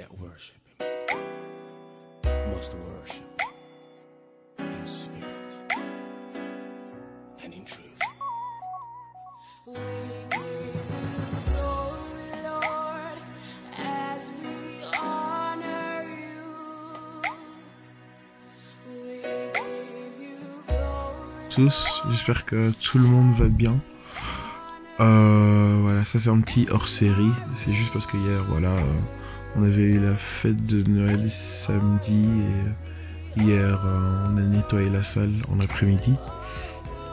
that worship him must worship in spirit and in truth. We give glory, Lord, as tous, j'espère que tout le monde va bien. Euh, voilà, ça c'est un petit hors série. C'est juste parce que hier, voilà, euh, on avait eu la fête de Noël samedi et hier euh, on a nettoyé la salle en après-midi.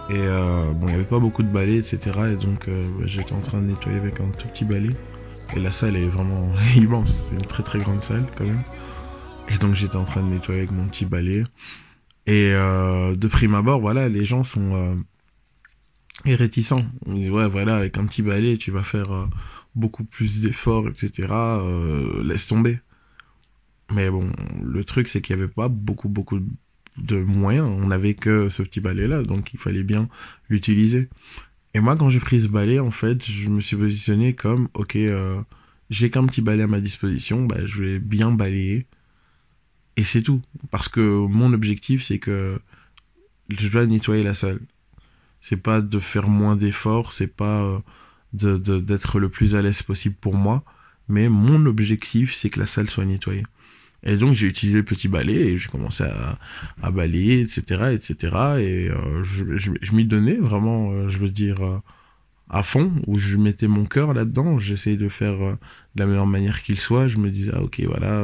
Et euh, bon, il n'y avait pas beaucoup de balais, etc. Et donc euh, bah, j'étais en train de nettoyer avec un tout petit balai. Et la salle est vraiment immense. C'est une très très grande salle quand même. Et donc j'étais en train de nettoyer avec mon petit balai. Et euh, de prime abord, voilà, les gens sont réticents. On dit ouais, voilà, avec un petit balai, tu vas faire beaucoup plus d'efforts, etc. Euh, laisse tomber. Mais bon, le truc c'est qu'il y avait pas beaucoup beaucoup de moyens. On n'avait que ce petit balai là, donc il fallait bien l'utiliser. Et moi, quand j'ai pris ce balai, en fait, je me suis positionné comme, ok, euh, j'ai qu'un petit balai à ma disposition, bah, je vais bien balayer. Et c'est tout. Parce que mon objectif, c'est que je dois nettoyer la salle. C'est pas de faire moins d'efforts, c'est pas euh, de, de- d'être le plus à l'aise possible pour moi. Mais mon objectif, c'est que la salle soit nettoyée. Et donc, j'ai utilisé le petit balai et j'ai commencé à, balayer, etc., etc. Et euh, je, m'y donnais vraiment, euh, je veux dire, euh, à fond, où je mettais mon cœur là-dedans. J'essayais de faire de la meilleure manière qu'il soit. Je me disais, ah, ok, voilà.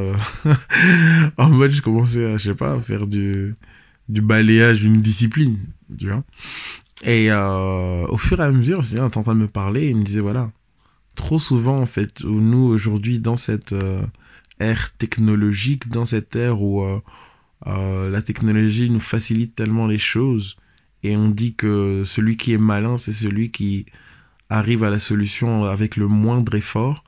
en mode, je commençais à, je sais pas, à faire du, du balayage d'une discipline, tu vois. Et euh, au fur et à mesure, Seigneur était en train de me parler, il me disait, voilà, trop souvent, en fait, où nous, aujourd'hui, dans cette euh, ère technologique, dans cette ère où euh, la technologie nous facilite tellement les choses, et on dit que celui qui est malin, c'est celui qui arrive à la solution avec le moindre effort.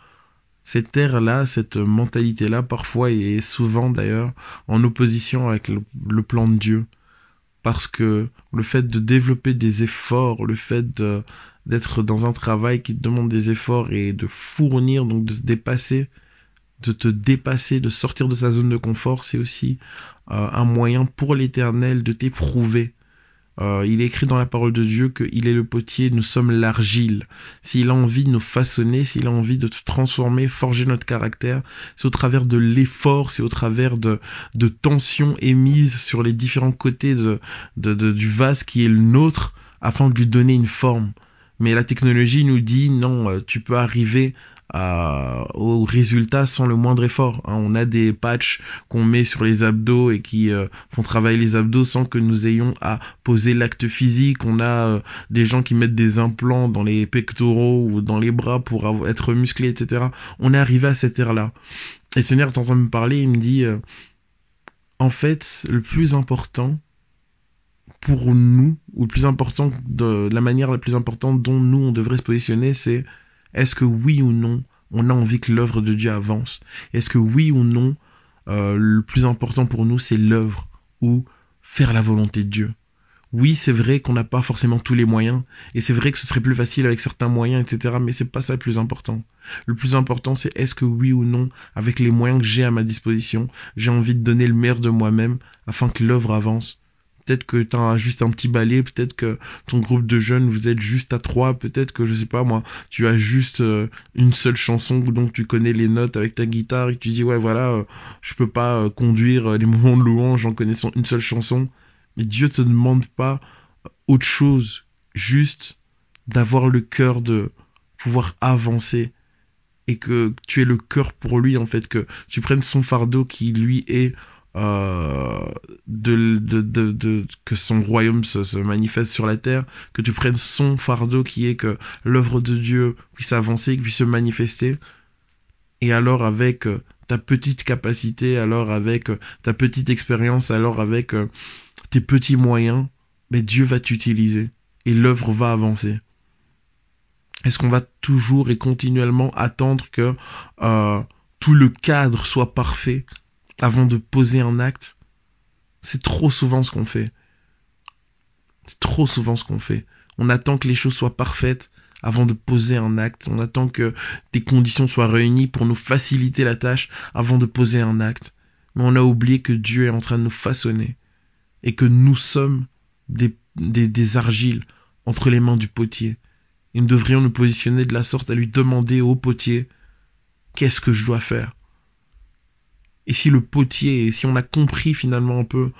Cette ère-là, cette mentalité-là, parfois et souvent d'ailleurs, en opposition avec le plan de Dieu. Parce que le fait de développer des efforts, le fait d'être dans un travail qui demande des efforts et de fournir, donc de se dépasser, de te dépasser, de sortir de sa zone de confort, c'est aussi euh, un moyen pour l'éternel de t'éprouver. Euh, il est écrit dans la parole de Dieu qu'il est le potier, nous sommes l'argile. S'il a envie de nous façonner, s'il a envie de transformer, forger notre caractère, c'est au travers de l'effort, c'est au travers de, de tensions émises sur les différents côtés de, de, de- du vase qui est le nôtre afin de lui donner une forme. Mais la technologie nous dit non, euh, tu peux arriver à- au résultat sans le moindre effort. hein. On a des patchs qu'on met sur les abdos et qui euh, font travailler les abdos sans que nous ayons à poser l'acte physique. On a euh, des gens qui mettent des implants dans les pectoraux ou dans les bras pour être musclés, etc. On est arrivé à cette ère-là. Et le Seigneur est en train de me parler, il me dit, euh, en fait, le plus important pour nous, ou le plus important, de la manière la plus importante dont nous on devrait se positionner, c'est est-ce que oui ou non on a envie que l'œuvre de Dieu avance? Est-ce que oui ou non euh, le plus important pour nous c'est l'œuvre ou faire la volonté de Dieu? Oui, c'est vrai qu'on n'a pas forcément tous les moyens, et c'est vrai que ce serait plus facile avec certains moyens, etc. Mais c'est pas ça le plus important. Le plus important, c'est est-ce que oui ou non, avec les moyens que j'ai à ma disposition, j'ai envie de donner le meilleur de moi-même afin que l'œuvre avance. Peut-être que tu as juste un petit balai, peut-être que ton groupe de jeunes, vous êtes juste à trois, peut-être que, je sais pas moi, tu as juste euh, une seule chanson, donc tu connais les notes avec ta guitare, et tu dis, ouais, voilà, euh, je peux pas euh, conduire euh, les moments de louange en connaissant une seule chanson. Mais Dieu te demande pas autre chose, juste d'avoir le cœur de pouvoir avancer et que tu aies le cœur pour lui en fait, que tu prennes son fardeau qui lui est euh, de, de, de, de- que son royaume se, manifeste sur la terre, que tu prennes son fardeau qui est que l'œuvre de Dieu puisse avancer, puisse se manifester, et alors avec euh, ta petite capacité, alors avec euh, ta petite expérience, alors avec tes petits moyens, mais Dieu va t'utiliser et l'œuvre va avancer. Est-ce qu'on va toujours et continuellement attendre que euh, tout le cadre soit parfait? Avant de poser un acte C'est trop souvent ce qu'on fait. C'est trop souvent ce qu'on fait. On attend que les choses soient parfaites avant de poser un acte. On attend que des conditions soient réunies pour nous faciliter la tâche avant de poser un acte. Mais on a oublié que Dieu est en train de nous façonner et que nous sommes des, argiles entre les mains du potier. Et nous devrions nous positionner de la sorte à lui demander au potier qu'est-ce que je dois faire? Et si le potier, et si on a compris finalement un peu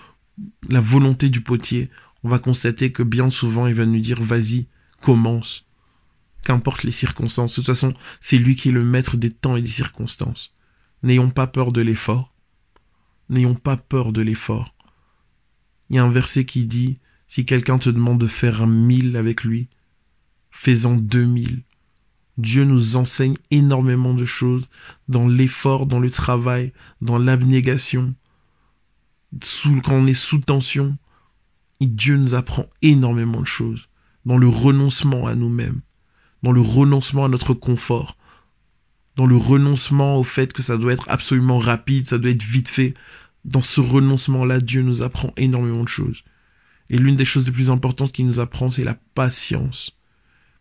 la volonté du potier, on va constater que bien souvent il va nous dire vas-y, commence. Qu'importe les circonstances. De toute façon, c'est lui qui est le maître des temps et des circonstances. N'ayons pas peur de l'effort. N'ayons pas peur de l'effort. Il y a un verset qui dit, si quelqu'un te demande de faire un mille avec lui, fais-en deux mille. Dieu nous enseigne énormément de choses dans l'effort, dans le travail, dans l'abnégation, sous, quand on est sous tension. Et Dieu nous apprend énormément de choses dans le renoncement à nous-mêmes, dans le renoncement à notre confort, dans le renoncement au fait que ça doit être absolument rapide, ça doit être vite fait. Dans ce renoncement-là, Dieu nous apprend énormément de choses. Et l'une des choses les plus importantes qu'il nous apprend, c'est la patience.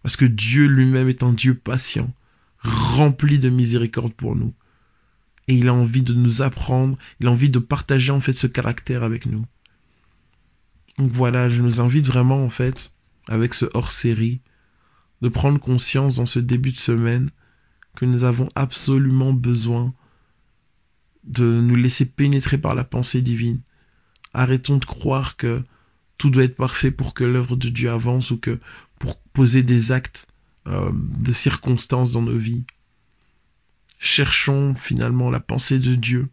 Parce que Dieu lui-même est un Dieu patient, rempli de miséricorde pour nous. Et il a envie de nous apprendre, il a envie de partager en fait ce caractère avec nous. Donc voilà, je nous invite vraiment en fait, avec ce hors-série, de prendre conscience dans ce début de semaine que nous avons absolument besoin de nous laisser pénétrer par la pensée divine. Arrêtons de croire que tout doit être parfait pour que l'œuvre de Dieu avance ou que pour poser des actes euh, de circonstances dans nos vies. Cherchons finalement la pensée de Dieu.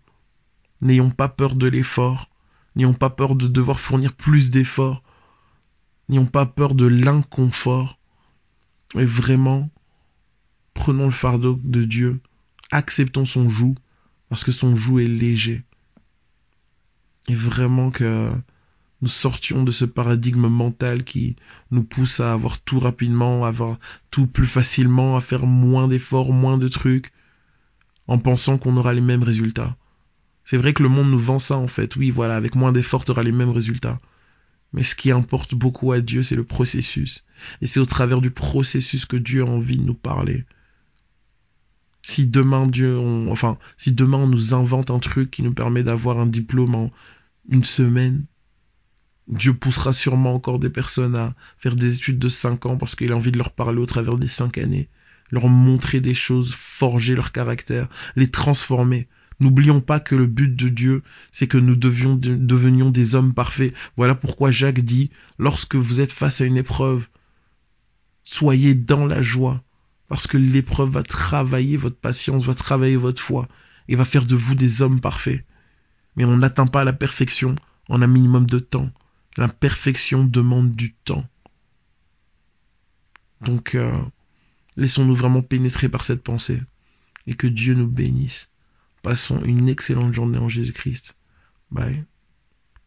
N'ayons pas peur de l'effort. N'ayons pas peur de devoir fournir plus d'efforts. N'ayons pas peur de l'inconfort. Et vraiment, prenons le fardeau de Dieu. Acceptons son joug, parce que son joug est léger. Et vraiment que nous sortions de ce paradigme mental qui nous pousse à avoir tout rapidement, à avoir tout plus facilement, à faire moins d'efforts, moins de trucs, en pensant qu'on aura les mêmes résultats. C'est vrai que le monde nous vend ça en fait, oui voilà, avec moins d'efforts tu auras les mêmes résultats. Mais ce qui importe beaucoup à Dieu, c'est le processus. Et c'est au travers du processus que Dieu a envie de nous parler. Si demain Dieu, enfin, si demain on nous invente un truc qui nous permet d'avoir un diplôme en une semaine, Dieu poussera sûrement encore des personnes à faire des études de 5 ans parce qu'il a envie de leur parler au travers des 5 années, leur montrer des choses, forger leur caractère, les transformer. N'oublions pas que le but de Dieu, c'est que nous devions, devenions des hommes parfaits. Voilà pourquoi Jacques dit, lorsque vous êtes face à une épreuve, soyez dans la joie, parce que l'épreuve va travailler votre patience, va travailler votre foi, et va faire de vous des hommes parfaits. Mais on n'atteint pas la perfection en un minimum de temps. L'imperfection demande du temps. Donc, euh, laissons-nous vraiment pénétrer par cette pensée et que Dieu nous bénisse. Passons une excellente journée en Jésus-Christ. Bye.